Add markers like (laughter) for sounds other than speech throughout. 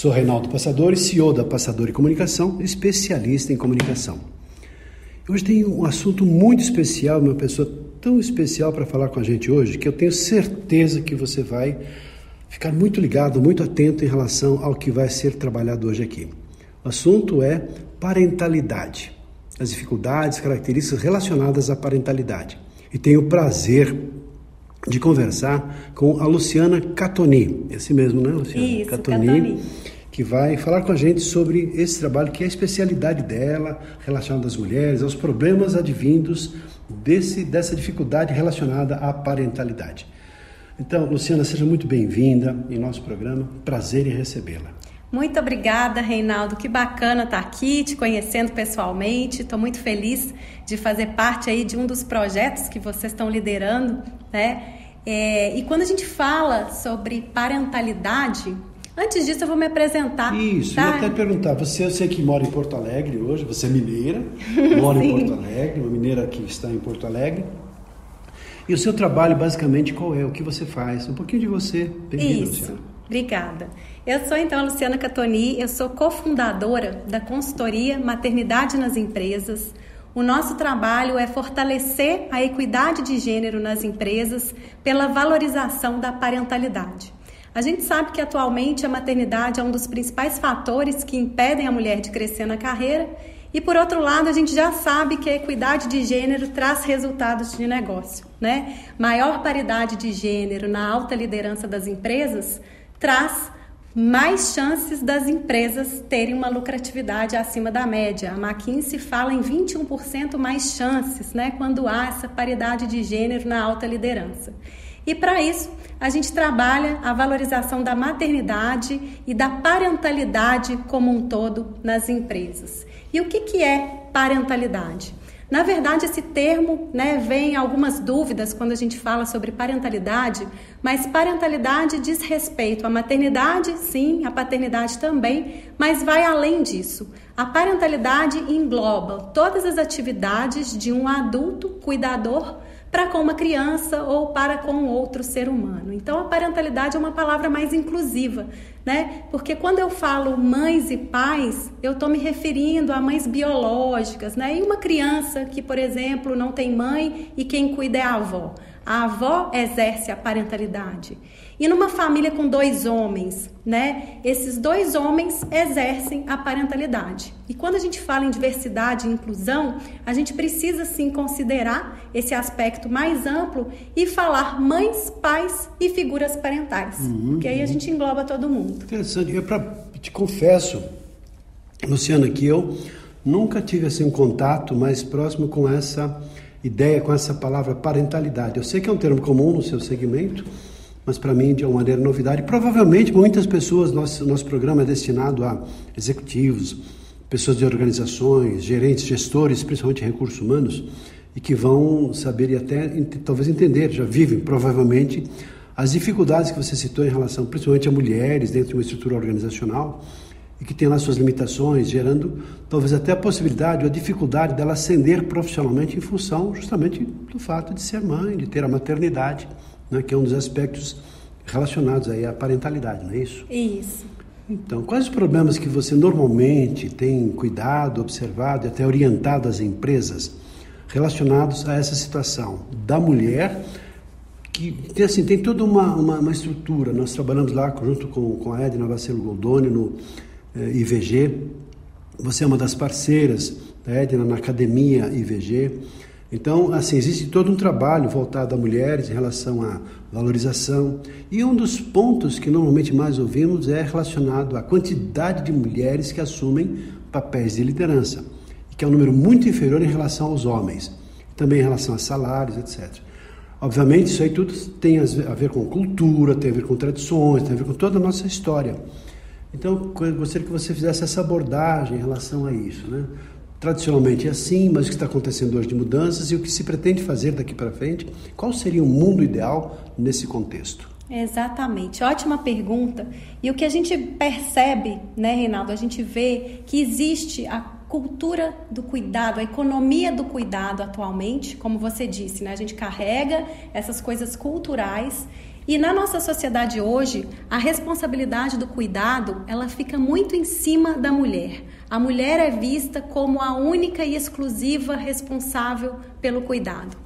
Sou Reinaldo Passadori, CEO da Passadori Comunicação, especialista em comunicação. Hoje tem um assunto muito especial, uma pessoa tão especial para falar com a gente hoje, que eu tenho certeza que você vai ficar muito ligado, muito atento em relação ao que vai ser trabalhado hoje aqui. O assunto é parentalidade, as dificuldades, características relacionadas à parentalidade. E tenho o prazer de conversar com a Luciana Catoni. Esse mesmo, né, Luciana? Isso, Catoni, Catoni. Que vai falar com a gente sobre esse trabalho que é a especialidade dela, relacionado às mulheres, aos problemas advindos desse, dessa dificuldade relacionada à parentalidade. Então, Luciana, seja muito bem-vinda em nosso programa. Prazer em recebê-la. Muito obrigada, Reinaldo. Que bacana estar aqui, te conhecendo pessoalmente. Estou muito feliz de fazer parte aí de um dos projetos que vocês estão liderando, né? É, e quando a gente fala sobre parentalidade, antes disso eu vou me apresentar. Isso, tá? eu até perguntar. Você, eu sei que mora em Porto Alegre hoje, você é mineira, (laughs) mora em Porto Alegre, uma mineira que está em Porto Alegre. E o seu trabalho, basicamente, qual é? O que você faz? Um pouquinho de você. Isso. Luciana. Obrigada. Eu sou então a Luciana Catoni, eu sou cofundadora da consultoria Maternidade nas Empresas. O nosso trabalho é fortalecer a equidade de gênero nas empresas pela valorização da parentalidade. A gente sabe que atualmente a maternidade é um dos principais fatores que impedem a mulher de crescer na carreira, e por outro lado, a gente já sabe que a equidade de gênero traz resultados de negócio, né? Maior paridade de gênero na alta liderança das empresas traz mais chances das empresas terem uma lucratividade acima da média. A McKinsey fala em 21% mais chances, né, quando há essa paridade de gênero na alta liderança. E para isso, a gente trabalha a valorização da maternidade e da parentalidade como um todo nas empresas. E o que, que é parentalidade? Na verdade, esse termo né, vem algumas dúvidas quando a gente fala sobre parentalidade, mas parentalidade diz respeito à maternidade, sim, à paternidade também, mas vai além disso. A parentalidade engloba todas as atividades de um adulto cuidador para com uma criança ou para com outro ser humano. Então a parentalidade é uma palavra mais inclusiva, né? Porque quando eu falo mães e pais, eu estou me referindo a mães biológicas, né? E uma criança que, por exemplo, não tem mãe e quem cuida é a avó. A avó exerce a parentalidade. E numa família com dois homens, né? Esses dois homens exercem a parentalidade. E quando a gente fala em diversidade e inclusão, a gente precisa sim considerar esse aspecto mais amplo e falar mães, pais e figuras parentais. Uhum, porque aí a gente engloba todo mundo. Interessante. Eu pra, te confesso, Luciana, que eu nunca tive assim um contato mais próximo com essa ideia, com essa palavra parentalidade. Eu sei que é um termo comum no seu segmento mas para mim de uma maneira novidade. Provavelmente muitas pessoas, nosso, nosso programa é destinado a executivos, pessoas de organizações, gerentes, gestores, principalmente recursos humanos, e que vão saber e até talvez entender, já vivem provavelmente as dificuldades que você citou em relação principalmente a mulheres dentro de uma estrutura organizacional e que tem lá suas limitações, gerando talvez até a possibilidade ou a dificuldade dela ascender profissionalmente em função justamente do fato de ser mãe, de ter a maternidade né, que é um dos aspectos relacionados aí à parentalidade, não é isso? Isso. Então, quais os problemas que você normalmente tem cuidado, observado e até orientado as empresas relacionados a essa situação da mulher que tem, assim, tem toda uma, uma, uma, estrutura. Nós trabalhamos lá junto com, com a Edna Vacelo Goldoni no eh, IVG. Você é uma das parceiras da Edna na Academia IVG. Então, assim, existe todo um trabalho voltado a mulheres em relação à valorização. E um dos pontos que normalmente mais ouvimos é relacionado à quantidade de mulheres que assumem papéis de liderança, que é um número muito inferior em relação aos homens, também em relação a salários, etc. Obviamente, isso aí tudo tem a ver com cultura, tem a ver com tradições, tem a ver com toda a nossa história. Então, eu gostaria que você fizesse essa abordagem em relação a isso, né? Tradicionalmente é assim, mas o que está acontecendo hoje de mudanças e o que se pretende fazer daqui para frente? Qual seria o mundo ideal nesse contexto? Exatamente, ótima pergunta. E o que a gente percebe, né, Reinaldo? A gente vê que existe a cultura do cuidado, a economia do cuidado atualmente, como você disse, né? A gente carrega essas coisas culturais e na nossa sociedade hoje, a responsabilidade do cuidado, ela fica muito em cima da mulher. A mulher é vista como a única e exclusiva responsável pelo cuidado.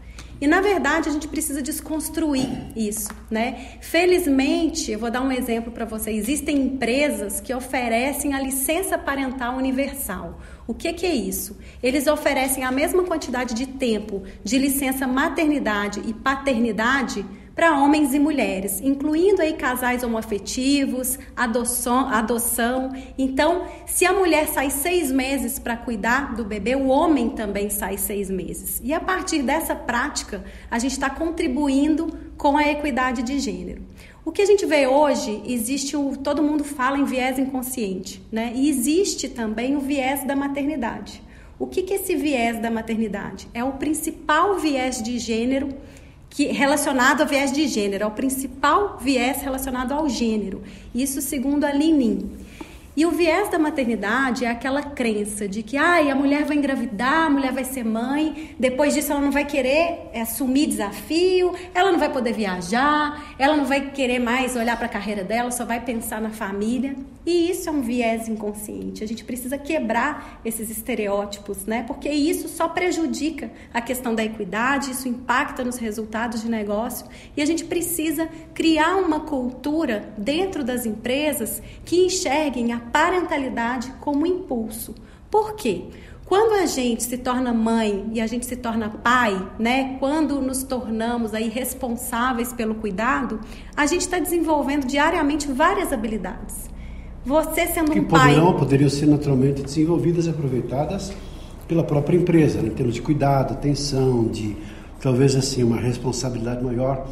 E na verdade a gente precisa desconstruir isso, né? Felizmente, eu vou dar um exemplo para você. Existem empresas que oferecem a licença parental universal. O que, que, é isso? Eles oferecem a mesma quantidade de tempo de licença maternidade e paternidade para homens e mulheres, incluindo aí casais homoafetivos, adoção, adoção. Então, se a mulher sai seis meses para cuidar do bebê, o homem também sai seis meses. E a partir dessa prática, a gente está contribuindo com a equidade de gênero. O que a gente vê hoje, existe o. Todo mundo fala em viés inconsciente, né? E existe também o viés da maternidade. O que, que é esse viés da maternidade? É o principal viés de gênero que relacionado ao viés de gênero, é o principal viés relacionado ao gênero. Isso segundo a Linin. E o viés da maternidade é aquela crença de que ah, a mulher vai engravidar, a mulher vai ser mãe, depois disso ela não vai querer assumir desafio, ela não vai poder viajar, ela não vai querer mais olhar para a carreira dela, só vai pensar na família. E isso é um viés inconsciente. A gente precisa quebrar esses estereótipos, né? Porque isso só prejudica a questão da equidade, isso impacta nos resultados de negócio e a gente precisa criar uma cultura dentro das empresas que enxerguem a parentalidade como impulso. Por quê? Quando a gente se torna mãe e a gente se torna pai, né? Quando nos tornamos aí responsáveis pelo cuidado, a gente está desenvolvendo diariamente várias habilidades. Você sendo que um pai. poderiam ser naturalmente desenvolvidas e aproveitadas pela própria empresa, né? em termos de cuidado, atenção, de talvez assim uma responsabilidade maior,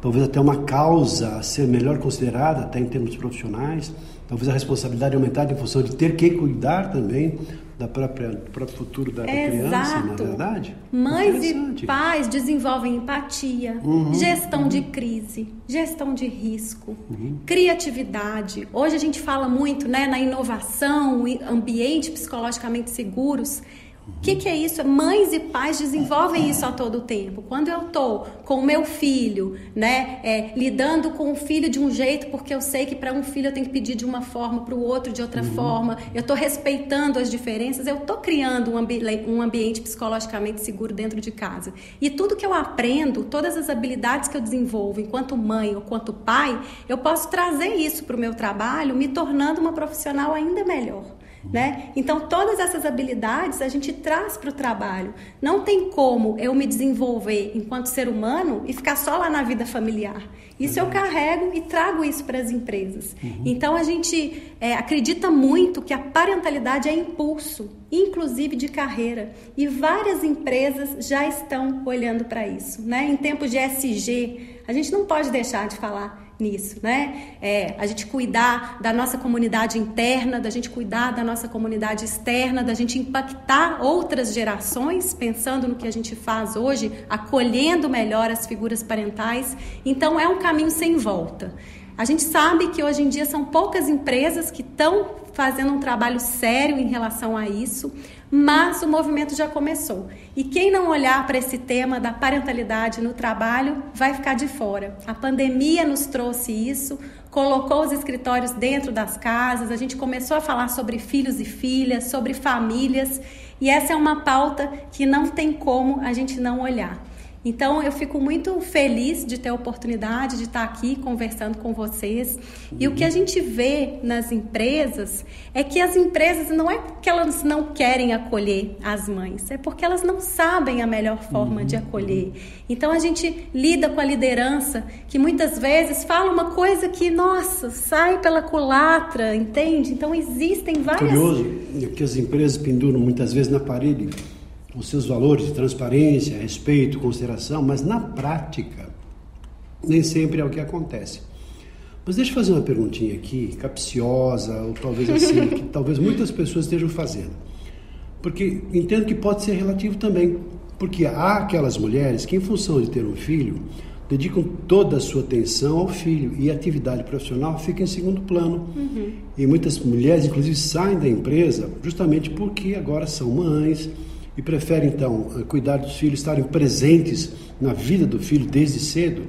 talvez até uma causa a ser melhor considerada, até em termos profissionais talvez a responsabilidade aumentada em função de ter que cuidar também da própria, do próprio futuro da, Exato. criança, na verdade. Mães e pais desenvolvem empatia, uhum, gestão uhum. de crise, gestão de risco, uhum. criatividade. Hoje a gente fala muito né, na inovação, ambiente psicologicamente seguros. O que, que, é isso? Mães e pais desenvolvem isso a todo tempo. Quando eu estou com o meu filho, né, é, lidando com o filho de um jeito, porque eu sei que para um filho eu tenho que pedir de uma forma, para o outro de outra uhum. forma, eu estou respeitando as diferenças, eu estou criando um, ambi um ambiente psicologicamente seguro dentro de casa. E tudo que eu aprendo, todas as habilidades que eu desenvolvo enquanto mãe ou quanto pai, eu posso trazer isso para o meu trabalho, me tornando uma profissional ainda melhor. Né? Então, todas essas habilidades a gente traz para o trabalho. Não tem como eu me desenvolver enquanto ser humano e ficar só lá na vida familiar. Isso eu carrego e trago isso para as empresas. Uhum. Então, a gente é, acredita muito que a parentalidade é impulso, inclusive de carreira. E várias empresas já estão olhando para isso. Né? Em tempos de SG, a gente não pode deixar de falar nisso, né? É, a gente cuidar da nossa comunidade interna, da gente cuidar da nossa comunidade externa, da gente impactar outras gerações, pensando no que a gente faz hoje, acolhendo melhor as figuras parentais. Então é um caminho sem volta. A gente sabe que hoje em dia são poucas empresas que estão fazendo um trabalho sério em relação a isso mas o movimento já começou. E quem não olhar para esse tema da parentalidade no trabalho vai ficar de fora. A pandemia nos trouxe isso, colocou os escritórios dentro das casas, a gente começou a falar sobre filhos e filhas, sobre famílias, e essa é uma pauta que não tem como a gente não olhar. Então eu fico muito feliz de ter a oportunidade de estar aqui conversando com vocês. E o que a gente vê nas empresas é que as empresas não é que elas não querem acolher as mães, é porque elas não sabem a melhor forma de acolher. Então a gente lida com a liderança que muitas vezes fala uma coisa que, nossa, sai pela culatra, entende? Então existem várias. Curioso que as empresas penduram muitas vezes na parede os seus valores de transparência, respeito, consideração, mas na prática nem sempre é o que acontece. Mas deixa eu fazer uma perguntinha aqui, capciosa, ou talvez assim, (laughs) que talvez muitas pessoas estejam fazendo. Porque entendo que pode ser relativo também. Porque há aquelas mulheres que, em função de ter um filho, dedicam toda a sua atenção ao filho e a atividade profissional fica em segundo plano. Uhum. E muitas mulheres, inclusive, saem da empresa justamente porque agora são mães e preferem, então, cuidar dos filhos, estarem presentes na vida do filho desde cedo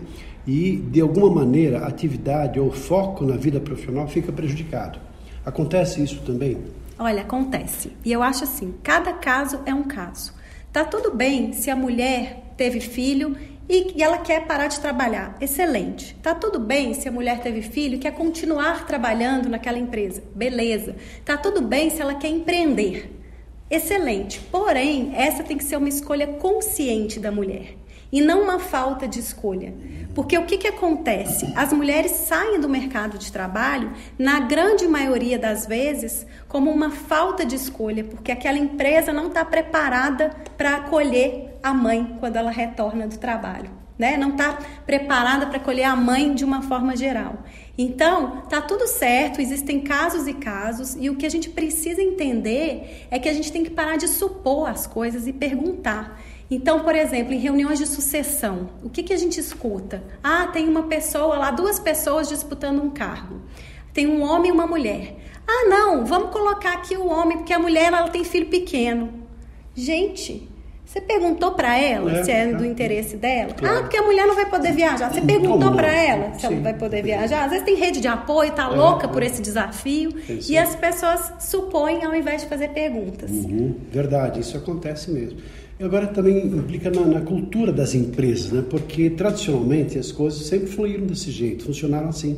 e, de alguma maneira, a atividade ou foco na vida profissional fica prejudicado. Acontece isso também? Olha, acontece. E eu acho assim, cada caso é um caso. Tá tudo bem se a mulher teve filho e ela quer parar de trabalhar. Excelente. Tá tudo bem se a mulher teve filho e quer continuar trabalhando naquela empresa. Beleza. Tá tudo bem se ela quer empreender. Excelente. Porém, essa tem que ser uma escolha consciente da mulher e não uma falta de escolha. Porque o que, que acontece? As mulheres saem do mercado de trabalho, na grande maioria das vezes, como uma falta de escolha, porque aquela empresa não está preparada para acolher a mãe quando ela retorna do trabalho. Né? Não está preparada para acolher a mãe de uma forma geral. Então, tá tudo certo, existem casos e casos, e o que a gente precisa entender é que a gente tem que parar de supor as coisas e perguntar. Então, por exemplo, em reuniões de sucessão, o que, que a gente escuta? Ah, tem uma pessoa lá, duas pessoas disputando um cargo. Tem um homem e uma mulher. Ah, não, vamos colocar aqui o homem, porque a mulher ela tem filho pequeno. Gente, você perguntou para ela é, se é do interesse dela? Claro. Ah, porque a mulher não vai poder viajar. Você perguntou para ela se Sim. ela vai poder viajar? Às vezes tem rede de apoio, tá é, louca é. por esse desafio. e as pessoas supõem ao invés de fazer perguntas. Uhum. Verdade, isso acontece mesmo. E agora também implica na, na, cultura das empresas, né? porque tradicionalmente as coisas sempre fluíram desse jeito, funcionaram assim.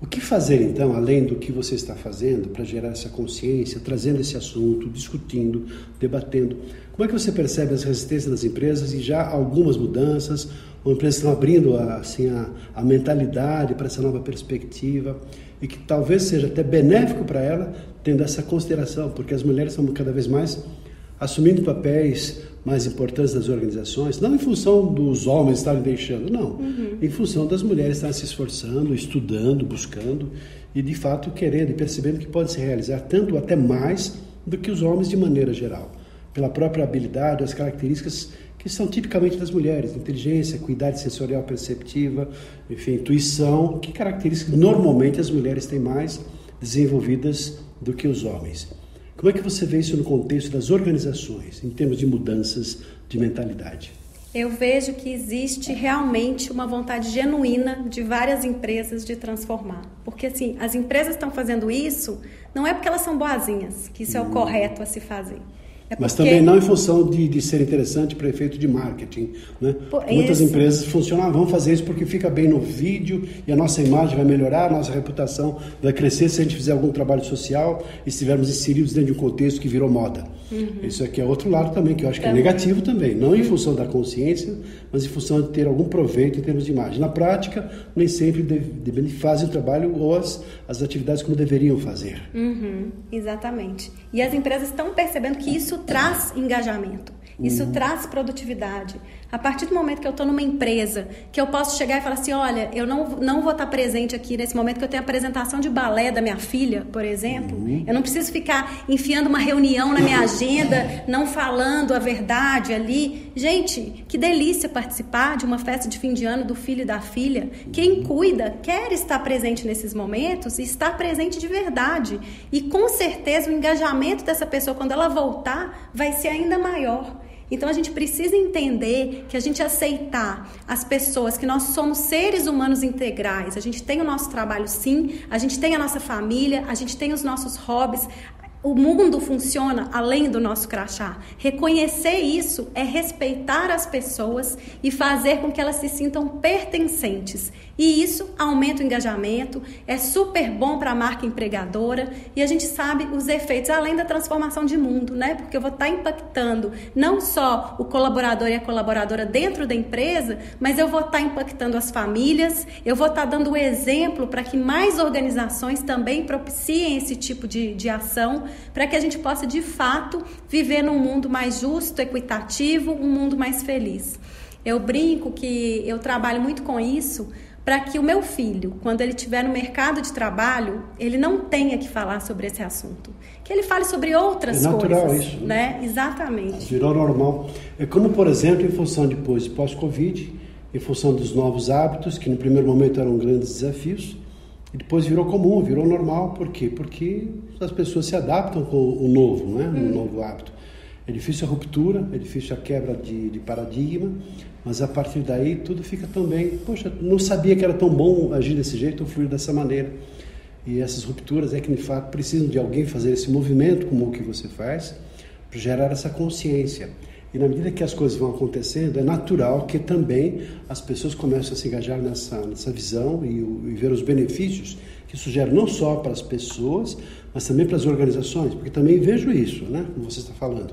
O que fazer então, além do que você está fazendo, para gerar essa consciência, trazendo esse assunto, discutindo, debatendo? Como é que você percebe as resistências das empresas e já algumas mudanças? Ou empresas estão abrindo assim, a, a mentalidade para essa nova perspectiva e que talvez seja até benéfico para ela, tendo essa consideração, porque as mulheres são cada vez mais assumindo papéis mais importantes das organizações, não em função dos homens estarem deixando, não, uhum. em função das mulheres estarem se esforçando, estudando, buscando e de fato querendo e percebendo que pode se realizar tanto até mais do que os homens de maneira geral, pela própria habilidade, as características que são tipicamente das mulheres, inteligência, cuidado sensorial perceptiva, enfim, intuição, que características normalmente as mulheres têm mais desenvolvidas do que os homens. Como é que você vê isso no contexto das organizações, em termos de mudanças de mentalidade? Eu vejo que existe realmente uma vontade genuína de várias empresas de transformar. Porque, assim, as empresas estão fazendo isso não é porque elas são boazinhas, que isso é o hum. correto a se fazer. É Mas também não em função de, de ser interessante para efeito de marketing. Né? Muitas empresas funcionam, ah, vamos fazer isso porque fica bem no vídeo e a nossa imagem vai melhorar, a nossa reputação vai crescer se a gente fizer algum trabalho social e estivermos inseridos dentro de um contexto que virou moda. Uhum. Isso aqui é outro lado também, que eu acho que é negativo também. Não em função da consciência, mas em função de ter algum proveito em termos de imagem. Na prática, nem sempre de, de, fazem o trabalho ou as, as atividades como deveriam fazer. Uhum. Exatamente. E as empresas estão percebendo que isso traz engajamento. Isso uhum. traz produtividade. A partir do momento que eu estou numa empresa, que eu posso chegar e falar assim, olha, eu não, não vou estar presente aqui nesse momento que eu tenho a apresentação de balé da minha filha, por exemplo. Uhum. Eu não preciso ficar enfiando uma reunião na minha agenda, não falando a verdade ali. Gente, que delícia participar de uma festa de fim de ano do filho e da filha. Quem cuida quer estar presente nesses momentos e estar presente de verdade. E com certeza o engajamento dessa pessoa, quando ela voltar, vai ser ainda maior. Então a gente precisa entender que a gente aceitar as pessoas, que nós somos seres humanos integrais. A gente tem o nosso trabalho sim, a gente tem a nossa família, a gente tem os nossos hobbies, o mundo funciona além do nosso crachá. Reconhecer isso é respeitar as pessoas e fazer com que elas se sintam pertencentes. E isso aumenta o engajamento, é super bom para a marca empregadora e a gente sabe os efeitos além da transformação de mundo, né? Porque eu vou estar tá impactando não só o colaborador e a colaboradora dentro da empresa, mas eu vou estar tá impactando as famílias, eu vou estar tá dando o exemplo para que mais organizações também propiciem esse tipo de, de ação para que a gente possa de fato viver num mundo mais justo, equitativo, um mundo mais feliz. Eu brinco que eu trabalho muito com isso para que o meu filho, quando ele estiver no mercado de trabalho, ele não tenha que falar sobre esse assunto. Que ele fale sobre outras é natural coisas. Isso, né? Exatamente. Virou normal. É como, por exemplo, em função depois pós-Covid, em função dos novos hábitos, que no primeiro momento eram grandes desafios, e depois virou comum, virou normal. Por quê? Porque as pessoas se adaptam com o novo, né? o hum. novo hábito. É difícil a ruptura, é difícil a quebra de, de, paradigma, mas a partir daí tudo fica tão bem. Poxa, não sabia que era tão bom agir desse jeito ou fluir dessa maneira. E essas rupturas é que, de fato, precisam de alguém fazer esse movimento como o que você faz, para gerar essa consciência. E na medida que as coisas vão acontecendo, é natural que também as pessoas começam a se engajar nessa, nessa visão e, e ver os benefícios que isso gera não só para as pessoas, mas também para as organizações, porque também vejo isso, né, como você está falando.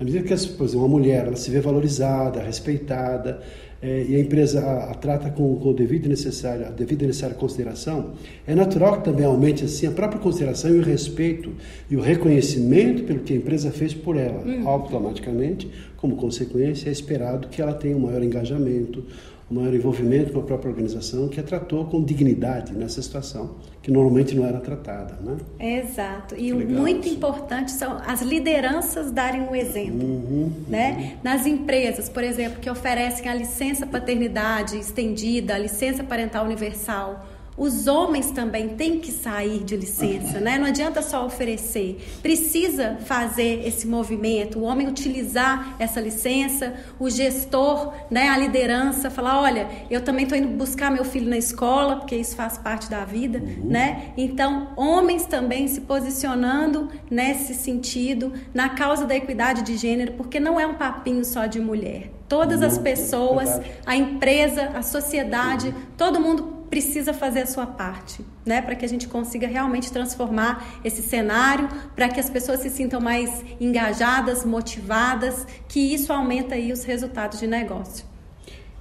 Na medida que, por exemplo, uma mulher ela se vê valorizada, respeitada, é, e a empresa a, a trata com, com o devido necessário, a devida necessária consideração, é natural que também aumente assim a própria consideração e o respeito e o reconhecimento pelo que a empresa fez por ela. Hum. Automaticamente, como consequência, é esperado que ela tenha um maior engajamento, um maior envolvimento com a própria organização que a tratou com dignidade nessa situação, que normalmente não era tratada. Né? Exato. E o muito isso. importante são as lideranças darem um exemplo. Uhum, né? Uhum. Nas empresas, por exemplo, que oferecem a licença paternidade estendida, a licença parental universal os homens também têm que sair de licença, né? Não adianta só oferecer. Precisa fazer esse movimento, o homem utilizar essa licença, o gestor, né, a liderança, falar, olha, eu também estou indo buscar meu filho na escola, porque isso faz parte da vida, uhum. né? Então, homens também se posicionando nesse sentido, na causa da equidade de gênero, porque não é um papinho só de mulher. Todas as pessoas, a empresa, a sociedade, todo mundo precisa fazer a sua parte, né, para que a gente consiga realmente transformar esse cenário, para que as pessoas se sintam mais engajadas, motivadas, que isso aumenta aí os resultados de negócio.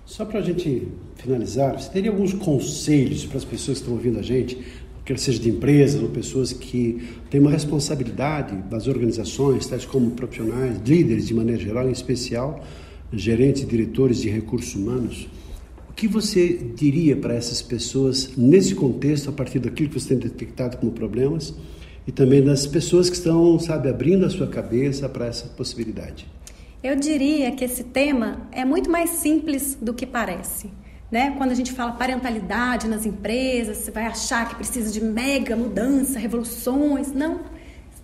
Só para a gente finalizar, você teria alguns conselhos para as pessoas que estão ouvindo a gente, quer seja de empresas ou pessoas que têm uma responsabilidade das organizações, tais como profissionais, líderes de maneira geral, em especial gerentes e diretores de recursos humanos, que você diria para essas pessoas nesse contexto, a partir daquilo que você tem detectado como problemas e também das pessoas que estão, sabe, abrindo a sua cabeça para essa possibilidade? Eu diria que esse tema é muito mais simples do que parece. Né? Quando a gente fala parentalidade nas empresas, você vai achar que precisa de mega mudança, revoluções. Não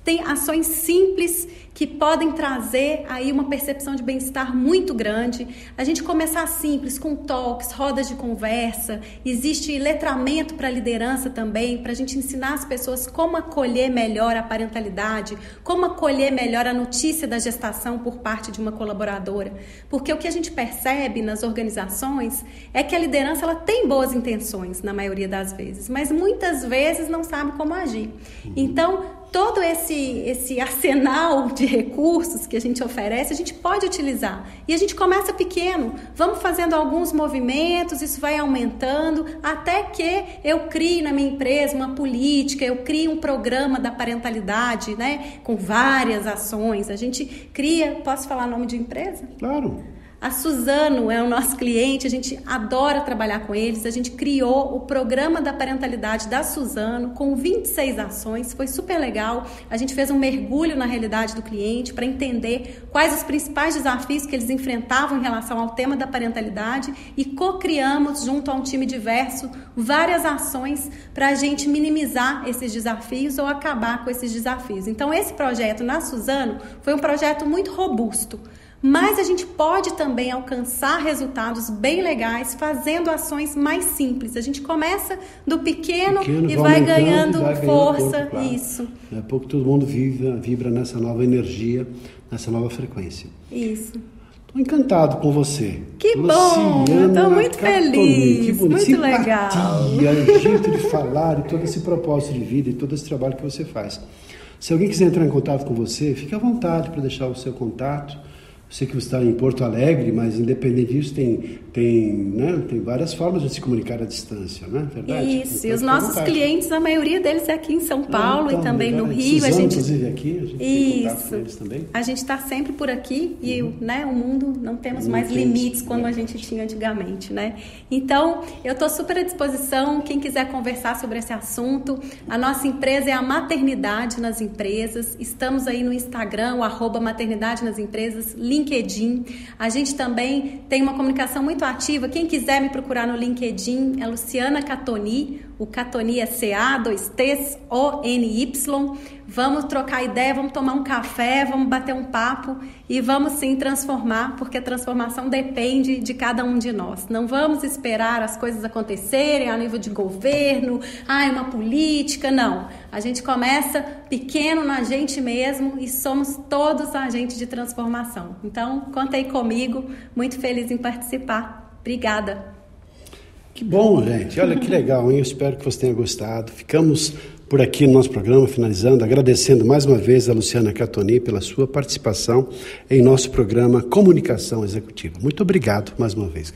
tem ações simples que podem trazer aí uma percepção de bem-estar muito grande. A gente começar simples, com toques, rodas de conversa, existe letramento para liderança também, para a gente ensinar as pessoas como acolher melhor a parentalidade, como acolher melhor a notícia da gestação por parte de uma colaboradora. Porque o que a gente percebe nas organizações é que a liderança ela tem boas intenções na maioria das vezes, mas muitas vezes não sabe como agir. Então, todo esse, esse arsenal de recursos que a gente oferece, a gente pode utilizar. E a gente começa pequeno, vamos fazendo alguns movimentos, isso vai aumentando, até que eu crie na minha empresa uma política, eu crie um programa da parentalidade, né? Com várias ações. A gente cria, posso falar nome de empresa? Claro. A Suzano é o nosso cliente, a gente adora trabalhar com eles. A gente criou o programa da parentalidade da Suzano com 26 ações, foi super legal. A gente fez um mergulho na realidade do cliente para entender quais os principais desafios que eles enfrentavam em relação ao tema da parentalidade e co-criamos, junto a um time diverso, várias ações para a gente minimizar esses desafios ou acabar com esses desafios. Então, esse projeto na Suzano foi um projeto muito robusto mas a gente pode também alcançar resultados bem legais fazendo ações mais simples. A gente começa do pequeno, pequeno e vai ganhando, vai força. Corpo, claro. Isso. A pouco todo mundo vibra, vibra nessa nova energia, nessa nova frequência. Isso. Estou encantado com você. Que bom! Estou muito Catoni. feliz. Que bonito. Muito Simpatia, legal. jeito de falar e todo esse propósito de vida e todo esse trabalho que você faz. Se alguém quiser entrar em contato com você, fique à vontade para deixar o seu contato sei que você está em Porto Alegre, mas independente disso, tem, tem, né, tem várias formas de se comunicar à distância, né? Verdade? Isso, então, e os nossos clientes, a maioria deles é aqui em São Paulo então, e também no Rio. Suzano, a gente... inclusive, aqui, a gente Isso. tem eles também. A gente está sempre por aqui e uhum. né, o mundo não temos não mais tem limites isso. como a gente tinha antigamente, né? Então, eu estou super à disposição, quem quiser conversar sobre esse assunto. A nossa empresa é a Maternidade nas Empresas. Estamos aí no Instagram, o arroba Maternidade nas Empresas, LinkedIn. A gente também tem uma comunicação muito ativa. Quem quiser me procurar no LinkedIn é Luciana Catoni. O Catoni é C-A, dois T's, O-N-Y. Vamos trocar ideia, vamos tomar um café, vamos bater um papo e vamos sim transformar, porque a transformação depende de cada um de nós. Não vamos esperar as coisas acontecerem a nível de governo, ah, uma política, não. A gente começa pequeno na gente mesmo e somos todos agentes de transformação. Então, contei comigo, muito feliz em participar. Obrigada. Que bom, gente. Olha que legal, hein? Eu espero que você tenha gostado. Ficamos por aqui no nosso programa, finalizando, agradecendo mais uma vez a Luciana Catoni pela sua participação em nosso programa Comunicação Executiva. Muito obrigado mais uma vez.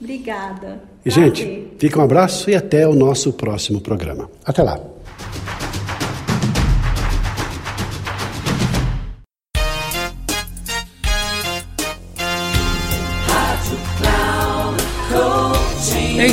Obrigada. E, gente, fica um abraço e até o nosso próximo programa. Até lá.